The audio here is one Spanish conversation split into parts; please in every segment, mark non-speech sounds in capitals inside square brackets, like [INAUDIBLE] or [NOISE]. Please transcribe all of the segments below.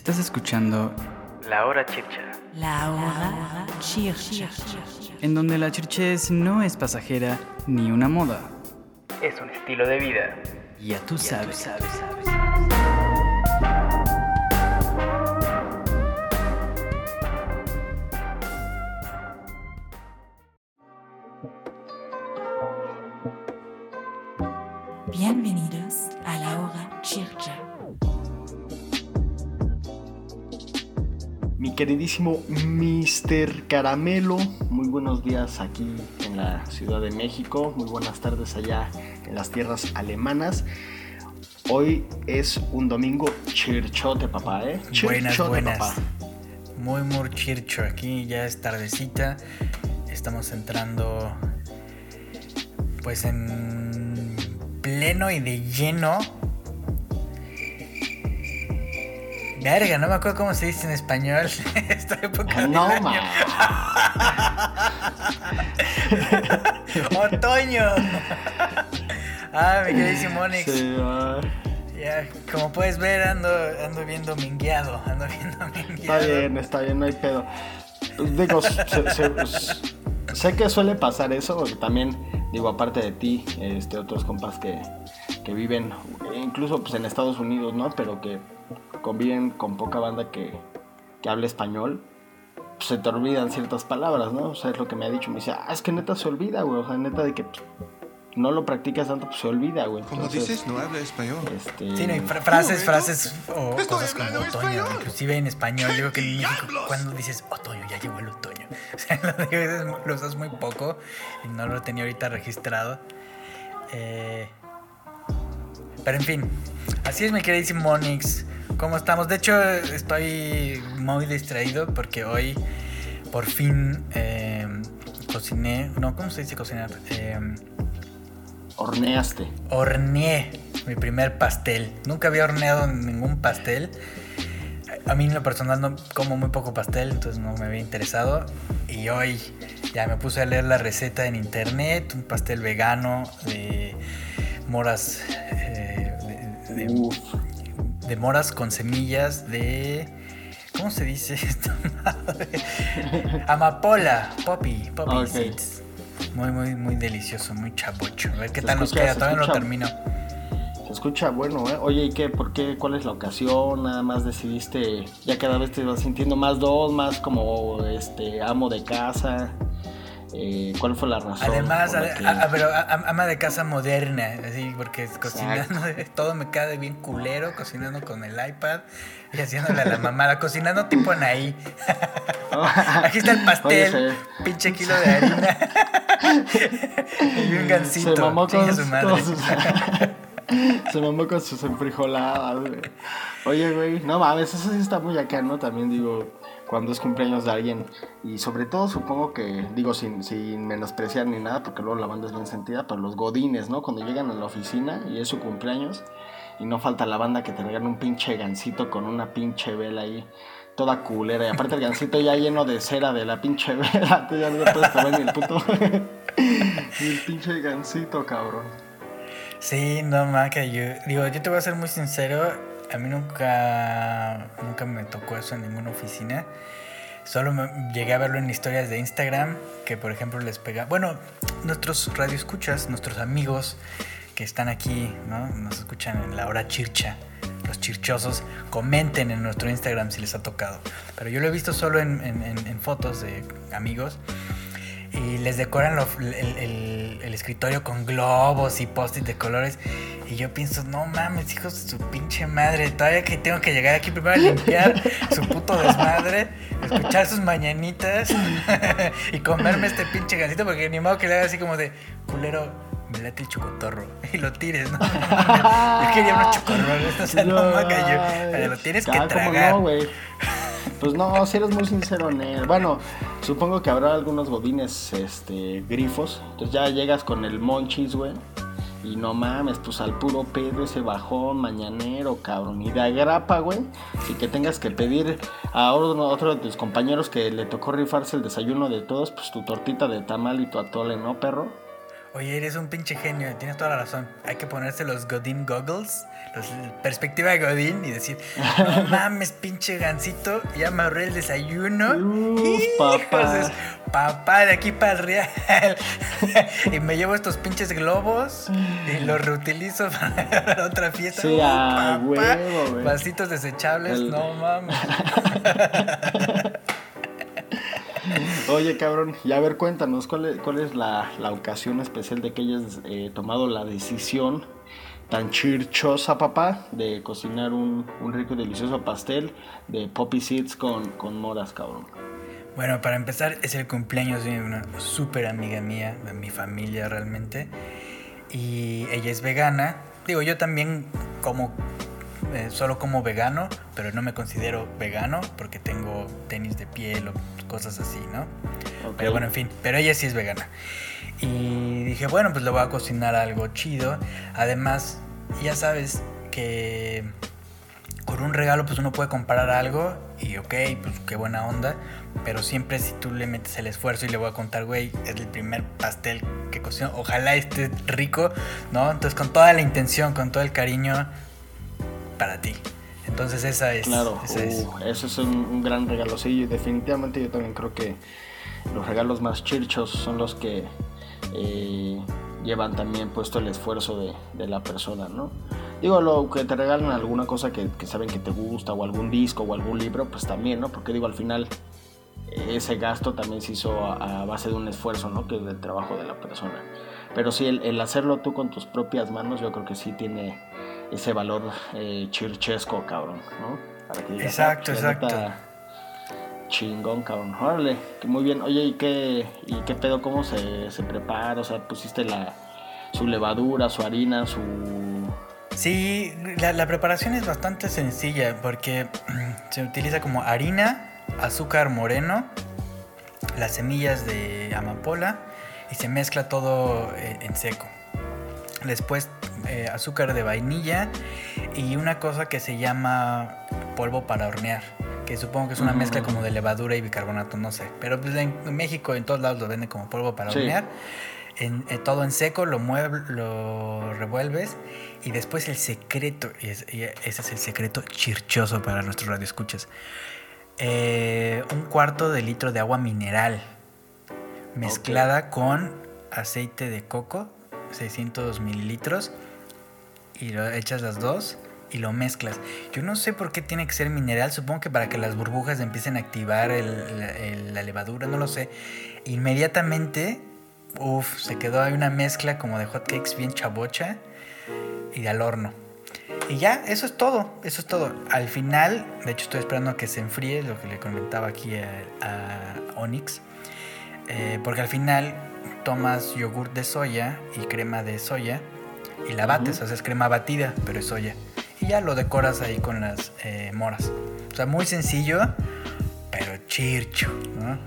Estás escuchando La Hora Chircha. La hora chircha. en donde la chirches no es pasajera ni una moda. Es un estilo de vida. Ya tú sabes. Bienvenidos queridísimo Mr. Caramelo, muy buenos días aquí en la Ciudad de México, muy buenas tardes allá en las tierras alemanas. Hoy es un domingo chirchote, papá, ¿eh? Buenas, Chirchote, buenas. papá. Muy, muy chircho. Aquí ya es tardecita. Estamos entrando, pues, en pleno y de lleno. Verga, no me acuerdo cómo se dice en español [LAUGHS] esta época del No, año. ma. [LAUGHS] ¡Otoño! [LAUGHS] ah, mi queridísimo Onyx. Sí, ah, Ya, como puedes ver, ando, ando bien domingueado. Ando bien domingueado. Está bien, está bien, no hay pedo. Digo, se- se- sé que suele pasar eso, porque también, digo, aparte de ti, este, otros compas que, que viven, incluso pues, en Estados Unidos, ¿no? Pero que conviven con poca banda que, que habla español, pues, se te olvidan ciertas palabras, ¿no? O sea, es lo que me ha dicho. Me dice, ah, es que neta se olvida, güey. O sea, neta de que pues, no lo practicas tanto, pues se olvida, güey. Como Entonces, dices, no habla español. Este, Sí, no, y fra- frases, ¿Cómo, frases o Estoy cosas como otoño, español. inclusive en español, digo que en México cuando dices otoño, ya llegó el otoño. [LAUGHS] O sea, lo, lo usas muy poco y no lo tenía ahorita registrado. Eh, pero en fin, así es mi queridísimo Monix. ¿Cómo estamos? De hecho, estoy muy distraído porque hoy por fin eh, cociné. No, ¿cómo se dice cocinar? Eh, horneaste. horneé mi primer pastel. Nunca había horneado ningún pastel. A mí en lo personal no como muy poco pastel, entonces no me había interesado. Y hoy ya me puse a leer la receta en internet, un pastel vegano de moras, eh, de, de-. De moras con semillas de... ¿Cómo se dice esto? [LAUGHS] Amapola, poppy, poppy Ok. seeds. Muy, muy, muy delicioso, muy chabocho. A ver qué tal nos queda, todavía no lo termino. Se escucha bueno, ¿eh? Oye, ¿y qué? ¿Por qué? ¿Cuál es la ocasión? Nada más decidiste, ya cada vez te vas sintiendo más dos, más como este amo de casa. Eh, ¿Cuál fue la razón? Además, que- a- pero a- ama de casa moderna, así, porque cocinando, [LAUGHS] todo me cae bien culero, cocinando con el iPad y haciéndole a la mamada, cocinando tipo Anaí. [LAUGHS] Aquí está el pastel, Oye, pinche kilo de harina [LAUGHS] y un gansito. se mamó con su madre. todos sus- Se mamó con sus enfrijoladas, güey. Oye, güey, no mames, eso sí está muy acá, ¿no? También digo, cuando es cumpleaños de alguien. Y sobre todo supongo que, digo, sin, sin menospreciar ni nada, porque luego la banda es bien sentida, pero los godines, ¿no? Cuando llegan a la oficina y es su cumpleaños, y no falta la banda que te regala un pinche gancito con una pinche vela ahí. Toda culera, y aparte el gancito ya lleno de cera de la pinche vela, [LAUGHS] tú ya no puedes comer ni el puto. [LAUGHS] ni el pinche gancito, cabrón. Sí, no que yo. Digo, yo te voy a ser muy sincero. A mí nunca, nunca me tocó eso en ninguna oficina. Solo me- llegué a verlo en historias de Instagram, que por ejemplo les pega. Bueno, nuestros radioescuchas, nuestros amigos que están aquí, ¿no? Nos escuchan en la hora chircha. Los chirchosos, comenten en nuestro Instagram si les ha tocado. Pero yo lo he visto solo en, en- en- en fotos de amigos y les decoran lo- el, el- el escritorio con globos y post-it de colores. Y yo pienso, no mames, hijos de su pinche madre, todavía que tengo que llegar aquí primero a limpiar su puto desmadre, escuchar sus mañanitas [LAUGHS] y comerme este pinche gancito, porque ni modo que le haga así como de culero. Me late el chocotorro y lo tires, ¿no? [LAUGHS] Yo quería unos chocorroles, o sea, no, maca, yo, pero lo tienes que Ah, ¿cómo tragar. no? Pues no, si eres muy sincero, Nel. Bueno, supongo que habrá algunos godines, este, grifos. Entonces ya llegas con el monchis, güey. Y no mames, pues al puro pedo ese bajón mañanero, cabrón. Y de agrapa, güey. Y que tengas que pedir a otro de tus compañeros que le tocó rifarse el desayuno de todos, pues tu tortita de tamal y tu atole, ¿no, perro? Oye, eres un pinche genio, tienes toda la razón. Hay que ponerse los Godín goggles, los perspectiva de Godín y decir, no [LAUGHS] mames, pinche gancito, ya me ahorré el desayuno. Uf, papá. De- papá, de aquí para el real. [LAUGHS] y me llevo estos pinches globos y los reutilizo [LAUGHS] para otra fiesta. Sí, papá. huevo. Vasitos desechables, El- no mames. Oye, cabrón, y a ver, cuéntanos, ¿cuál es, la, la ocasión especial de que hayas eh, tomado la decisión tan chirchosa, papá, de cocinar un, un rico y delicioso pastel de poppy seeds con, con moras, cabrón? Bueno, para empezar, es el cumpleaños de una súper amiga mía, de mi familia realmente. Y ella es vegana. Digo, yo también como, eh, solo como vegano, pero no me considero vegano porque tengo tenis de piel o cosas así, ¿no? Pero bueno, en fin, pero ella sí es vegana. Y dije, bueno, pues le voy a cocinar algo chido. Además, ya sabes que con un regalo pues uno puede comprar algo y ok, pues qué buena onda, pero siempre si tú le metes el esfuerzo y le voy a contar, güey, es el primer pastel que cocino, ojalá esté rico, ¿no? Entonces con toda la intención, con todo el cariño para ti. Entonces esa es. Claro, esa es. uh, eso es un, un gran regalo. Sí, definitivamente yo también creo que los regalos más chirchos son los que eh, llevan también puesto el esfuerzo de, de la persona, ¿no? Digo, lo que te regalan alguna cosa que, que saben que te gusta, o algún disco, o algún libro, pues también, ¿no? Porque digo, al final eh, ese gasto también se hizo a, a base de un esfuerzo, ¿no? Que es del trabajo de la persona. Pero sí, el, el hacerlo tú con tus propias manos, yo creo que sí tiene ese valor eh, chirchesco, cabrón, ¿no? Para que digas, Exacto, ah, pues, exacto. neta, Chingón, cabrón. Órale, que muy bien. Oye, ¿y qué, y qué pedo? ¿Cómo se, se prepara? O sea, pusiste la, su levadura, su harina, su... Sí, la, la preparación es bastante sencilla porque [CLEARS THROAT] se utiliza como harina, azúcar moreno, las semillas de amapola y se mezcla todo eh, en seco. Después eh, azúcar de vainilla y una cosa que se llama polvo para hornear, que supongo que es una mezcla como de levadura y bicarbonato, no sé. Pero pues en México en todos lados lo venden como polvo para Sí. hornear. En, en todo en seco, lo, muev- lo revuelves y después el secreto, y, es- y ese es el secreto chirchoso para nuestros radioescuchas. Eh, un cuarto de litro de agua mineral mezclada con aceite de coco, 600 mililitros, y lo echas las dos y lo mezclas. Yo no sé por qué tiene que ser mineral, supongo que para que las burbujas empiecen a activar la levadura, no lo sé. Inmediatamente, uff, se quedó ahí una mezcla como de hotcakes bien chabocha y al horno. Y ya, eso es todo, eso es todo. Al final, de hecho estoy esperando a que se enfríe, lo que le comentaba aquí a, a Onyx, eh, porque al final tomas yogur de soya y crema de soya y la bates, Ujú. o sea, es crema batida, pero es soya. Y ya lo decoras ahí con las eh, moras. O sea, muy sencillo, pero chircho, ¿no?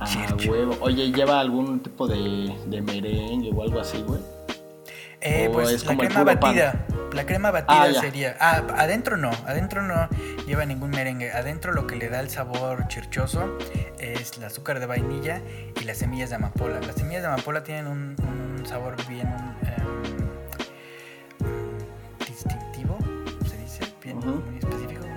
Ah, Chircho. huevo. Oye, ¿lleva algún tipo de, de merengue o algo así, güey? Eh, ¿O pues es la crema pan? batida. La crema batida Ah, sería. Ah, adentro no. Adentro no lleva ningún merengue. Adentro lo que le da el sabor chirchoso es el azúcar de vainilla y las semillas de amapola. Las semillas de amapola tienen un, un sabor bien em,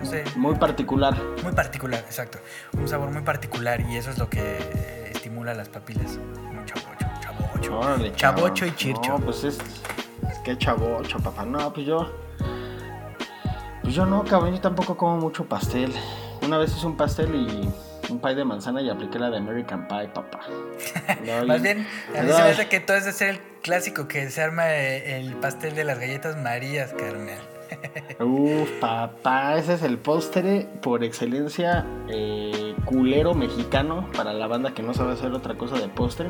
sé, Muy particular. muy particular, exacto. Un sabor muy particular y eso es lo que eh, estimula las papilas. Chabocho, chabocho. Órale, Chabocho y chircho. No, pues es, es que chabocho, papá. No, pues yo. Pues yo no, cabrón. Yo tampoco como mucho pastel. Una vez hice un pastel y un pie de manzana y apliqué la de American Pie, papá. [LAUGHS] Más bien, a mí se me hace que tú has de ser el clásico que se arma eh, el pastel de las galletas Marías, carnal. Uf, papá, ese es el postre por excelencia eh, culero mexicano para la banda que no sabe hacer otra cosa de postre.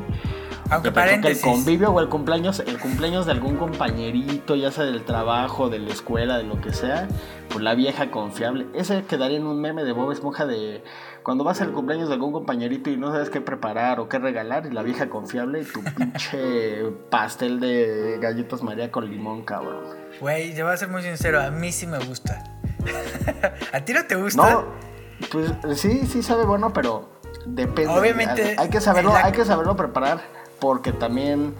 Aunque Que te toca el paréntesis. convivio o el cumpleaños, el cumpleaños de algún compañerito, ya sea del trabajo, de la escuela, de lo que sea, pues la vieja confiable. Ese quedaría en un meme de Bob Esponja de cuando vas al cumpleaños de algún compañerito y no sabes qué preparar o qué regalar, y la vieja confiable y tu pinche [LAUGHS] pastel de galletas María con limón, cabrón. Güey, yo voy a ser muy sincero, a mí sí me gusta. [LAUGHS] ¿A ti no te gusta? No, pues sí, sí sabe bueno, pero depende. Obviamente, Hay que saberlo, la- hay que saberlo preparar porque también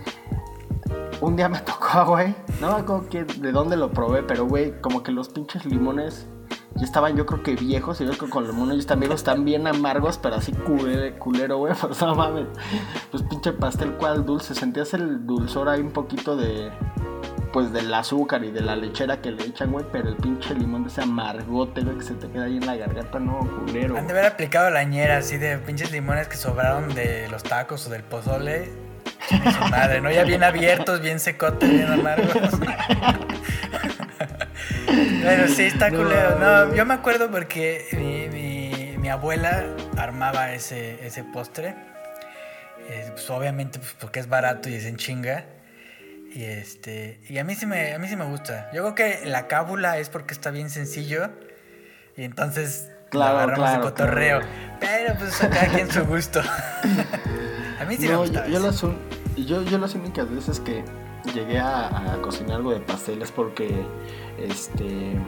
un día me [LAUGHS] tocó, güey. No me acuerdo que- de dónde lo probé, pero, güey, como que los pinches limones ya estaban, yo creo que viejos. Y yo creo que con los limones ya están viejos, están bien amargos, pero así culero güey. [LAUGHS] Pues no mames. Pues pinche pastel, cual dulce. Sentías el dulzor ahí un poquito de. Pues del azúcar y de la lechera que le echan, güey. Pero el pinche limón de ese amargote, güey, que se te queda ahí en la garganta, no, culero. Han de haber aplicado la ñera así de pinches limones que sobraron de los tacos o del pozole. Su madre, ¿no? Ya bien abiertos, bien secotes, bien amargos. [LAUGHS] Pero sí, está culero. No, yo me acuerdo porque mi, mi- mi abuela armaba ese, ese postre. Eh, pues obviamente pues, porque es barato y es en chinga. Y este. Y a mí sí me, a mí sí me gusta. Yo creo que la cábula es porque está bien sencillo. Y entonces Claro, agarramos claro, de cotorreo. claro. Pero pues a cada quien su gusto. [LAUGHS] a mí sí me gusta. yo, yo las, yo, yo las únicas veces que llegué a, a cocinar algo de pasteles porque este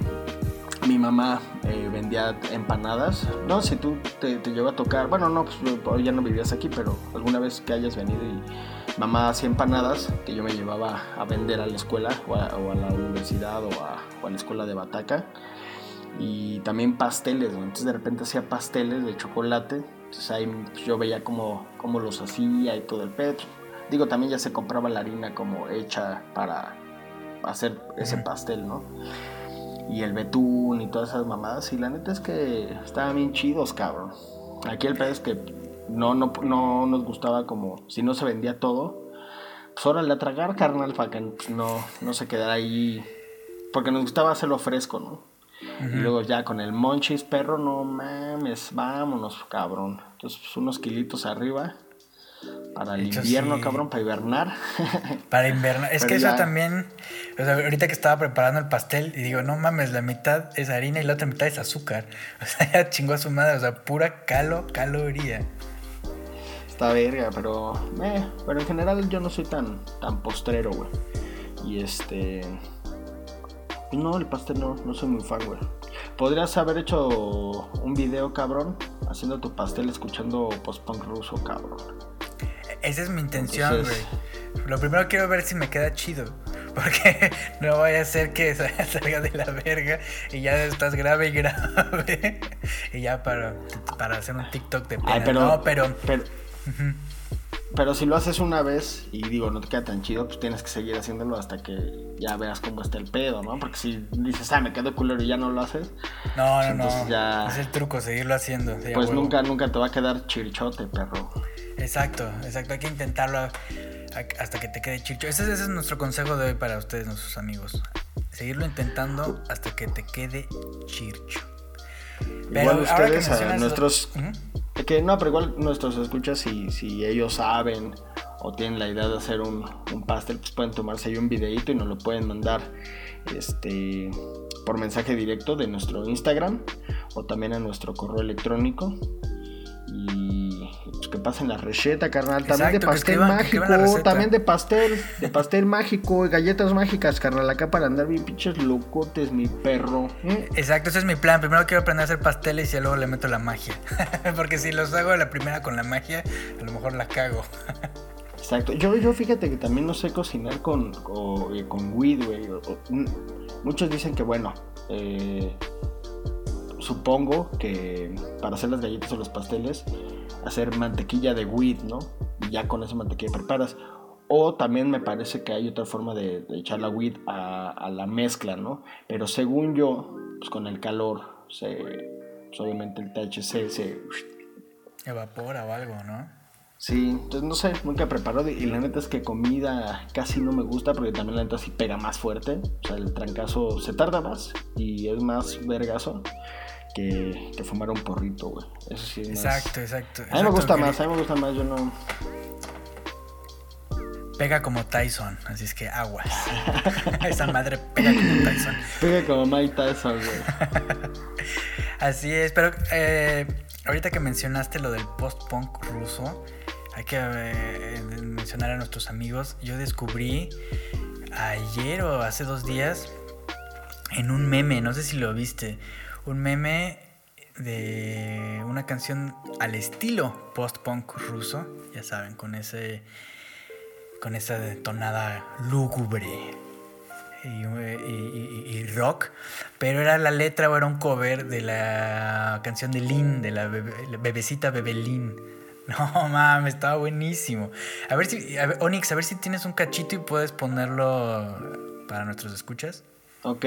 mi mamá eh, vendía empanadas. No sé si tú te, te llegó a tocar. Bueno, no, pues ya no vivías aquí, pero alguna vez que hayas venido y mamá hacía empanadas que yo me llevaba a vender a la escuela o a, o a la universidad o a, o a la escuela de Bataca. Y también pasteles, güey. Entonces de repente hacía pasteles de chocolate. Entonces ahí yo veía cómo, cómo los hacía y todo el petro. Digo, también ya se compraba la harina como hecha para hacer ese pastel, ¿no? Y el betún y todas esas mamadas. Y la neta es que estaban bien chidos, cabrón. Aquí el pedo es que no, no, no nos gustaba como, si no se vendía todo, pues órale a tragar, carnal, para que no, no se quedara ahí. Porque nos gustaba hacerlo fresco, ¿no? Y luego ya con el monchis, perro, no mames, vámonos, cabrón. Entonces, pues, unos kilitos arriba para el Hecho, invierno, sí. cabrón, para hibernar. [LAUGHS] Para invernar. Es Pero que eso ya- también. O sea, ahorita que estaba preparando el pastel y digo, no mames, la mitad es harina y la otra mitad es azúcar. [LAUGHS] O sea, ya chingó a su madre. O sea, pura calo, caloría. Está verga, pero. Eh, pero en general yo no soy tan, tan postrero, güey. Y este. No, el pastel no, no soy muy fan, güey. Podrías haber hecho un video, cabrón, haciendo tu pastel escuchando post-punk ruso, cabrón. Esa es mi intención, Entonces- güey. Lo primero quiero ver si me queda chido. [LAUGHS] Porque no vaya a ser que [LAUGHS] salga de la verga y ya estás grave y [LAUGHS] grave. Y ya para, para hacer un TikTok de pena. Ay, pero. No, pero. Pero, pero si lo haces una vez y digo, no te queda tan chido, pues tienes que seguir haciéndolo hasta que ya veas cómo está el pedo, ¿no? Porque si dices, ah, me quedo culero y ya no lo haces, No, no, Entonces no. ya- Es el truco, seguirlo haciendo. pues huevo. nunca, nunca te va a quedar chirichote, perro. Exacto, exacto. Hay que intentarlo hasta que te quede chicho. Ese, ese es nuestro consejo de hoy para ustedes, nuestros amigos. Seguirlo intentando hasta que te quede chircho. Igual ustedes, a nuestros. Que no, pero igual nuestros escuchas, si, si ellos saben o tienen la idea de hacer un, pastel, pues pueden tomarse ahí un videito y nos lo pueden mandar este por mensaje directo de nuestro Instagram o también a nuestro correo electrónico. Pues que pasen la receta, carnal. También de Exacto, pastel que mágico, escriban también de pastel, de pastel mágico, y galletas mágicas, carnal. Acá para andar bien pinches locotes, mi perro. ¿eh? Exacto, ese es mi plan. Primero quiero aprender a hacer pasteles y luego le meto la magia. [LAUGHS] Porque si los hago la primera con la magia, a lo mejor la cago. Exacto. Yo, yo fíjate que también no sé cocinar con, o, eh, con weed, güey. mm, Muchos dicen que, bueno, eh, supongo que para hacer las galletas o los pasteles, hacer mantequilla de weed, ¿no? Y ya con esa mantequilla preparas. O también me parece que hay otra forma de, de echar la a, a la mezcla, ¿no? Pero según yo, pues con el calor, se, pues obviamente el THC se Evapora o algo, ¿no? Sí, entonces no sé, nunca he preparado y la neta es que comida casi no me gusta porque también la neta sí pega más fuerte, o sea, el trancazo se tarda más y es más vergazo que, que fumar un porrito, güey. Eso sí es más- Exacto, exacto. A mí me exacto, gusta más, a mí me gusta más, yo no... Pega como Tyson, así es que aguas. [LAUGHS] Esa madre pega como Tyson. Pega como Mike Tyson, güey. [LAUGHS] Así es, pero eh, ahorita que mencionaste lo del post-punk ruso, hay que eh, mencionar a nuestros amigos. Yo descubrí ayer o hace dos días en un meme, no sé si lo viste, un meme de una canción al estilo post-punk ruso, ya saben, con ese con esa tonada lúgubre y, rock, pero era la letra o era un cover de la canción de Lynn, de la, la bebecita Bebelín. [LAUGHS] No mames, estaba buenísimo. A ver si, a Onyx, a ver si tienes un cachito y puedes ponerlo para nuestros escuchas. Ok.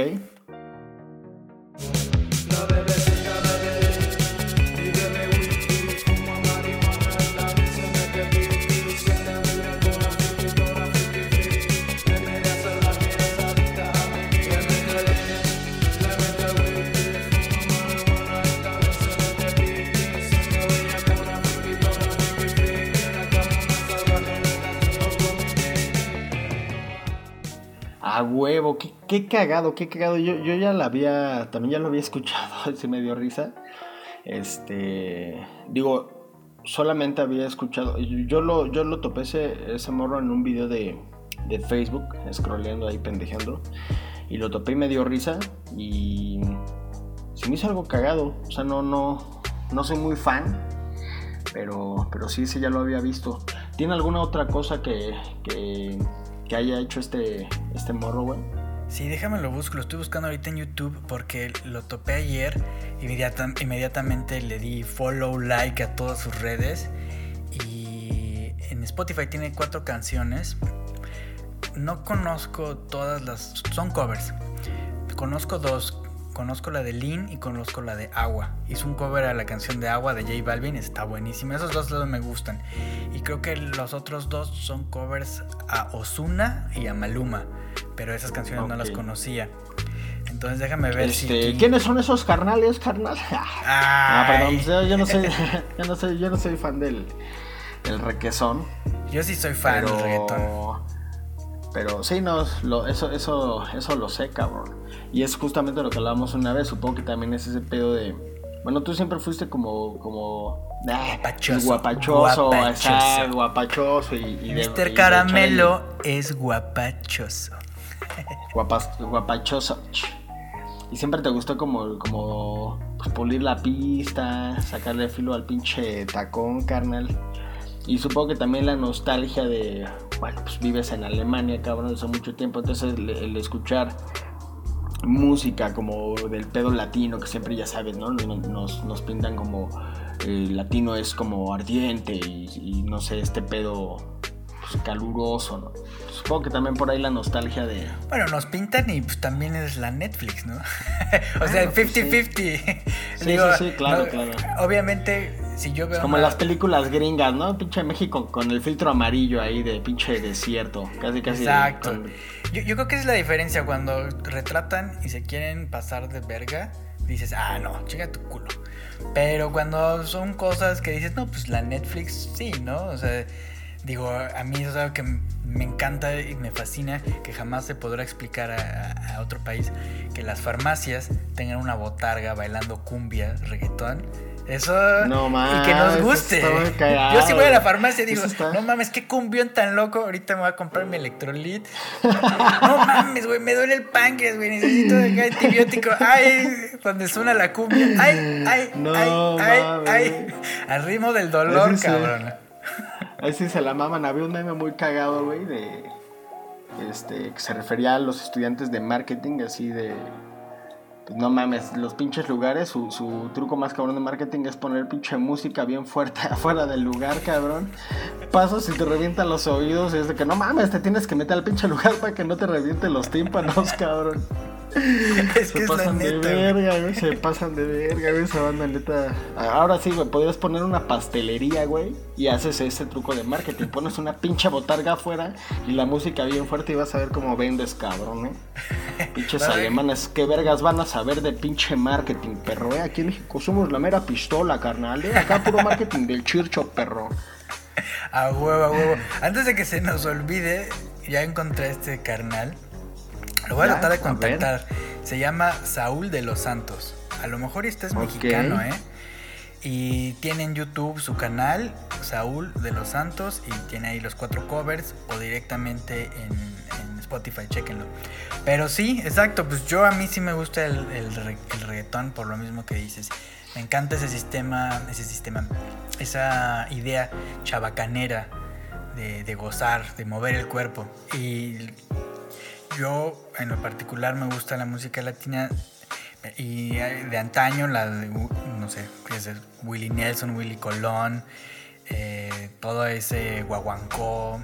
Qué, cagado, qué cagado. Yo, yo ya la había, también ya lo había escuchado, [LAUGHS] se me dio risa. Este, digo, solamente había escuchado, yo lo, yo lo topé ese, ese morro en un video de, de Facebook, scrolleando ahí pendejeando, y lo topé y me dio risa y se me hizo algo cagado. O sea, no, no, no soy muy fan, pero, pero sí, sí ya lo había visto. ¿Tiene alguna otra cosa que, que, que haya hecho este, este morro, güey? Sí, déjame lo busco, lo estoy buscando ahorita en YouTube porque lo topé ayer, inmediata- inmediatamente le di follow, like a todas sus redes y en Spotify tiene cuatro canciones. No conozco todas las, son covers. Conozco dos, conozco la de Lean y conozco la de Agua. Hizo un cover a la canción de Agua de J Balvin, está buenísima. Esos dos me gustan. Y creo que los otros dos son covers a Osuna y a Maluma. Pero esas canciones no las conocía. Entonces déjame ver Este, si. ¿Quiénes son esos carnales, carnal? [LAUGHS] Ah, perdón, pues yo, yo no soy, [LAUGHS] yo no soy, yo no soy fan del, del requesón. Yo sí soy fan pero, del reggaetón. pero sí, no, lo- eso, eso, eso lo sé, cabrón. Y es justamente lo que hablábamos una vez. Supongo que también es ese pedo de. Bueno, tú siempre fuiste como. como ah, Guapachoso. Guapachoso, Guapachoso. exacto, guapachoso. Y, y de- y de Mr. Caramelo es guapachoso. Guapas, guapachoso. Y siempre te gustó como, como pues, pulir la pista, sacarle filo al pinche tacón, carnal. Y supongo que también la nostalgia de, bueno, pues vives en Alemania, cabrón, hace mucho tiempo. Entonces el, escuchar música como del pedo latino, que siempre ya sabes, ¿no? Nos, nos- pintan como el latino es como ardiente y no sé, este pedo pues, caluroso, ¿no? Supongo que también por ahí la nostalgia de... Bueno, nos pintan y pues también es la Netflix, ¿no? [LAUGHS] o sea, Ah, pues, sí. 50-50. Sí, sí, sí, claro, no, claro. Obviamente, si yo veo. Como una- las películas gringas, ¿no? Pinche México con el filtro amarillo ahí de pinche desierto. Casi, casi. Exacto. con- Yo, yo creo que es la diferencia cuando retratan y se quieren pasar de verga. Dices, ah, no, chica tu culo. Pero cuando son cosas que dices, no, pues la Netflix sí, ¿no? O sea, digo, a mí eso es algo que me encanta y me fascina, que jamás se podrá explicar a, otro país, que las farmacias tengan una botarga bailando cumbia, reggaetón. Eso. No Y que nos mames, guste. cagado, Yo sí voy a la farmacia y digo, está- no mames, qué cumbión tan loco. Ahorita me voy a comprar mi electrolit. [LAUGHS] No mames, güey, me duele el páncreas, güey. Necesito de antibiótico. Ay, cuando suena la cumbia. Ay, ay, No ay, ay, mames. ay. Al ritmo del dolor, cabrón. Ahí sí se la maman. Había un meme muy cagado, güey, de. Este, que se refería a los estudiantes de marketing, así de. Pues no mames, los pinches lugares, su, su truco más cabrón de marketing es poner pinche música bien fuerte [LAUGHS] afuera del lugar, cabrón. Pasas y te revientan los oídos y es de que no mames, te tienes que meter al pinche lugar para que no te revienten los tímpanos, [LAUGHS] cabrón. [LAUGHS] Es que Se es pasan de neta. verga, güey. Se pasan de verga, güey. Esa banda neta. Ahora sí, güey. Podrías poner una pastelería, güey. Y haces ese truco de marketing. Pones una pinche botarga afuera y la música bien fuerte y vas a ver cómo vendes, cabrón, ¿eh? [LAUGHS] Pinches alemanes. ¿Qué vergas van a saber de pinche marketing, perro? ¿eh? Aquí en México somos la mera pistola, carnal. ¿eh? Acá puro marketing del chircho, perro. A huevo, a huevo. Antes de que se nos olvide, ya encontré este carnal. Lo voy a tratar de contactar. Se llama Saúl de los Santos. A lo mejor este es mexicano, ¿eh? Y tiene en YouTube su canal, Saúl de los Santos, y tiene ahí los cuatro covers o directamente en, en Spotify, chéquenlo. Pero sí, exacto, pues yo a mí sí me gusta el, el, re- el reggaetón por lo mismo que dices. Me encanta ese sistema, ese sistema, esa idea chabacanera de, de gozar, de mover el cuerpo. Y yo en lo particular me gusta la música latina y eh, de antaño, la de, no sé, Willie Nelson, Willie Colón, eh, todo ese guaguancó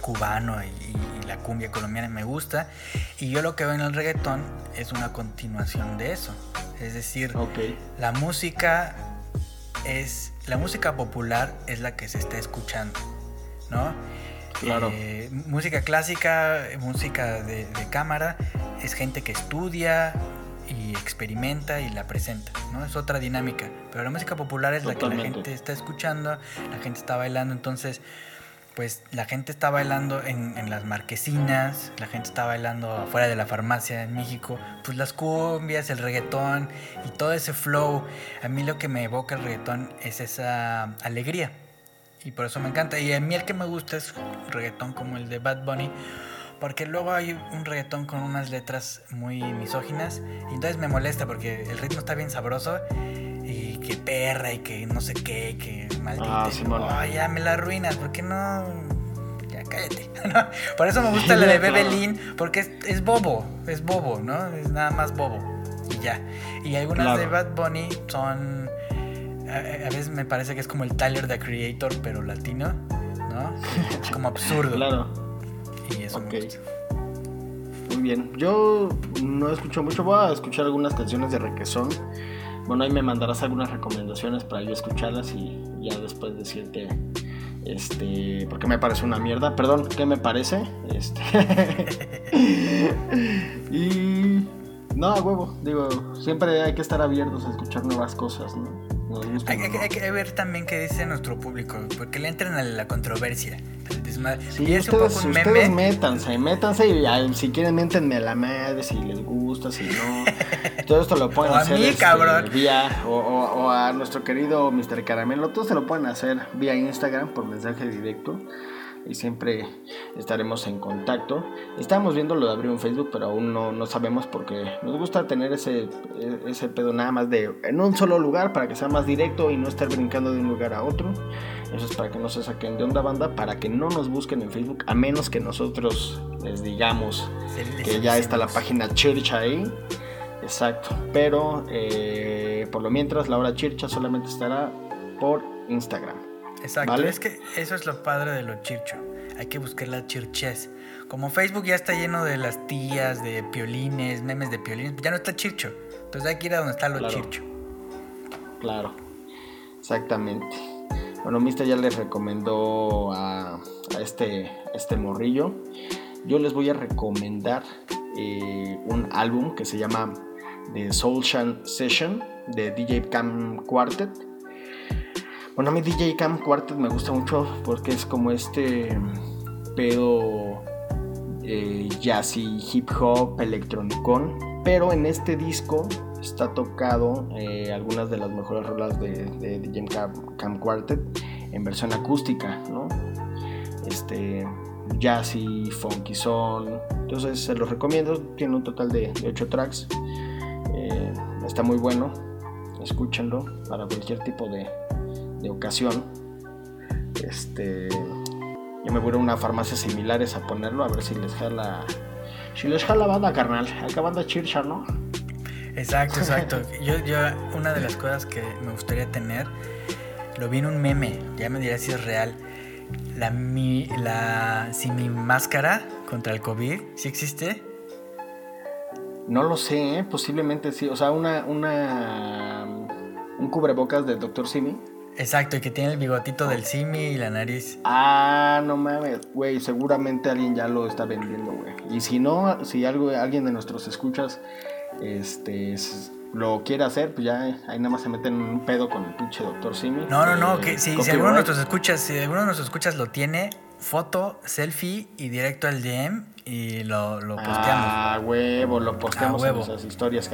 cubano y, y la cumbia colombiana me gusta. Y yo lo que veo en el reggaetón es una continuación de eso. Es decir, la música es la música popular es la que se está escuchando, ¿no? Claro. Eh, música clásica, música de, de cámara, es gente que estudia y experimenta y la presenta, ¿no? Es otra dinámica. Pero la música popular es la que la Totalmente. gente está escuchando, la gente está bailando, entonces pues la gente está bailando en, en las marquesinas, la gente está bailando afuera de la farmacia en México, pues las cumbias, el reggaetón y todo ese flow. A mí lo que me evoca el reggaetón es esa alegría y por eso me encanta. Y a mí el que me gusta es reggaetón como el de Bad Bunny, porque luego hay un reggaetón con unas letras muy misóginas y entonces me molesta porque el ritmo está bien sabroso y que perra y que no sé qué, que maldita. Ah, sí. "Ay, ya me la arruinas, ¿por qué no? Ya cállate. [LAUGHS] ¿no? Por eso me gusta la de Claro. Bebelín, porque es, es bobo, es bobo, ¿no? Es nada más bobo. Y ya. Y algunas Claro. de Bad Bunny son. A, a veces me parece que es como el Tyler the Creator, pero latino, ¿no? Es como absurdo. [LAUGHS] Claro. Y eso Ok. me gusta. Muy bien. Yo no escucho mucho, voy a escuchar algunas canciones de requesón. Bueno, ahí me mandarás algunas recomendaciones para yo escucharlas y ya después decirte, este, porque me parece una mierda. Perdón, ¿qué me parece? Este. [LAUGHS] y no, huevo, digo, siempre hay que estar abiertos a escuchar nuevas cosas, ¿no? Hay, hay- hay que ver también qué dice nuestro público, porque le entran a la controversia. Sí, y es un ustedes, poco un ustedes meme. métanse, métanse y ay, si quieren métanme a la madre, si les gusta, si no. [LAUGHS] Todo esto lo pueden O a hacer mí, este, cabrón. vía, o, o- o a nuestro querido Mr. Caramelo, todo se lo pueden hacer vía Instagram por mensaje directo y siempre estaremos en contacto. Estamos viendo lo de abrir un Facebook, pero aún no, no sabemos porque nos gusta tener ese, ese pedo nada más de en un solo lugar para que sea más directo y no estar brincando de un lugar a otro. Eso es para que no se saquen de onda banda, para que no nos busquen en Facebook, a menos que nosotros les digamos que ya está la página Church ahí. Exacto. Pero eh, por lo mientras, la hora Chircha solamente estará por Instagram. Exacto, ¿Vale? es que eso es lo padre de lo chircho. Hay que buscar la chirches. Como Facebook ya está lleno de las tías, de piolines, memes de piolines, ya no está chircho. Entonces hay que ir a donde está lo Claro. chircho. Claro. Exactamente. Bueno, Mister ya les recomendó a, a este, este morrillo. Yo les voy a recomendar eh, un álbum que se llama The Soul Shan Session de DJ Cam Quartet. Bueno, a mí DJ Cam Quartet me gusta mucho porque es como este pedo eh, jazzy, hip hop, electronicón. Pero en este disco está tocado eh, algunas de las mejores rolas de, de DJ Cam, Cam Quartet en versión acústica, ¿no? Este jazzy, funky son. Entonces se los recomiendo. Tiene un total de, 8 tracks. Eh, está muy bueno. Escúchenlo para cualquier tipo de, de ocasión. Este, yo me voy a una farmacia similares a ponerlo a ver si les jala. Si les jala banda, carnal. Acá banda chircha, ¿no? Exacto, [LAUGHS] exacto. Yo, yo, una de las cosas que me gustaría tener, lo vi en un meme, ya me dirás si es real. La, mi, la, si mi máscara contra el COVID, ¿sí existe? No lo sé, ¿eh? posiblemente sí. O sea, una, una, un cubrebocas de Dr. Simi. Exacto, y que tiene el bigotito del simi y la nariz. Ah, no mames, güey, seguramente alguien ya lo está vendiendo, güey. Y si no, si algo, alguien de nuestros escuchas este, lo quiere hacer, pues ya ahí nada más se meten en un pedo con el pinche Dr. Simi. No, no, no, Eh, que si, alguno de nuestros escuchas, si alguno de nuestros escuchas lo tiene, foto, selfie y directo al DM y lo, lo posteamos. Ah, huevo, lo posteamos A huevo. en nuestras historias.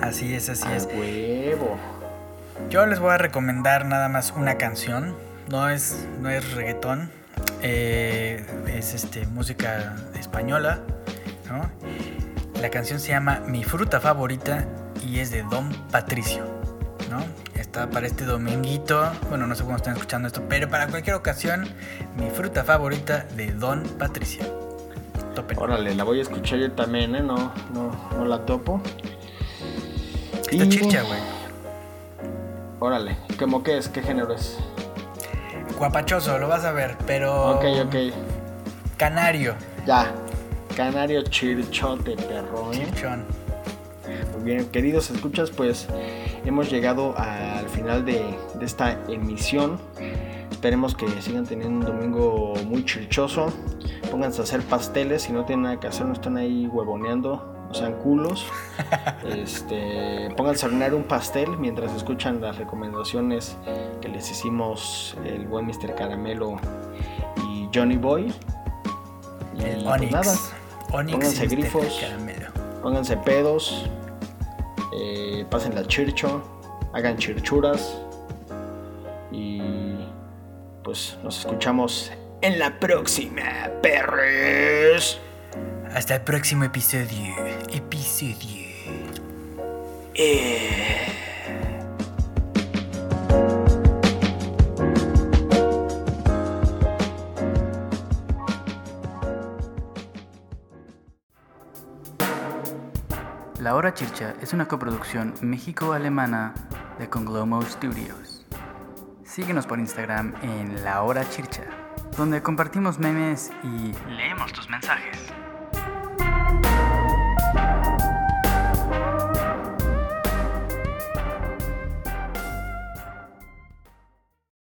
Así es, así A es. huevo. Yo les voy a recomendar nada más una canción. No es, no es reggaetón. eh, es este, música española. ¿no? La canción se llama Mi fruta favorita y es de Don Patricio. está para este dominguito. Bueno, no sé cómo están escuchando esto, pero para cualquier ocasión, mi fruta favorita de Don Patricia. Topen. Órale, la voy a escuchar yo también, ¿eh? No, no, no la topo. Está Y- chicha, güey. Órale, ¿cómo qué es? ¿Qué género es? Guapachoso, lo vas a ver, pero. Ok, ok. Canario, Ya. Canario chirchote, perro, ¿eh? chichón. Muy bien, queridos escuchas, pues hemos llegado al final de, de esta emisión. Esperemos que sigan teniendo un domingo muy chirchoso. Pónganse a hacer pasteles, si no tienen nada que hacer, no están ahí huevoneando, no sean culos. [LAUGHS] Este, pónganse a hornear un pastel mientras escuchan las recomendaciones que les hicimos el buen Mr. Caramelo y Johnny Boy. Y El pues Onyx. nada, Onyx pónganse grifos. Caramelo. pónganse pedos, eh, pasen la chircho, hagan chirchuras y pues nos escuchamos en la próxima, perres. Hasta el próximo episodio. Episodio. La Hora Chircha es una coproducción México-Alemana de Conglomo Studios. Síguenos por Instagram en La Hora Chircha, donde compartimos memes y leemos tus mensajes.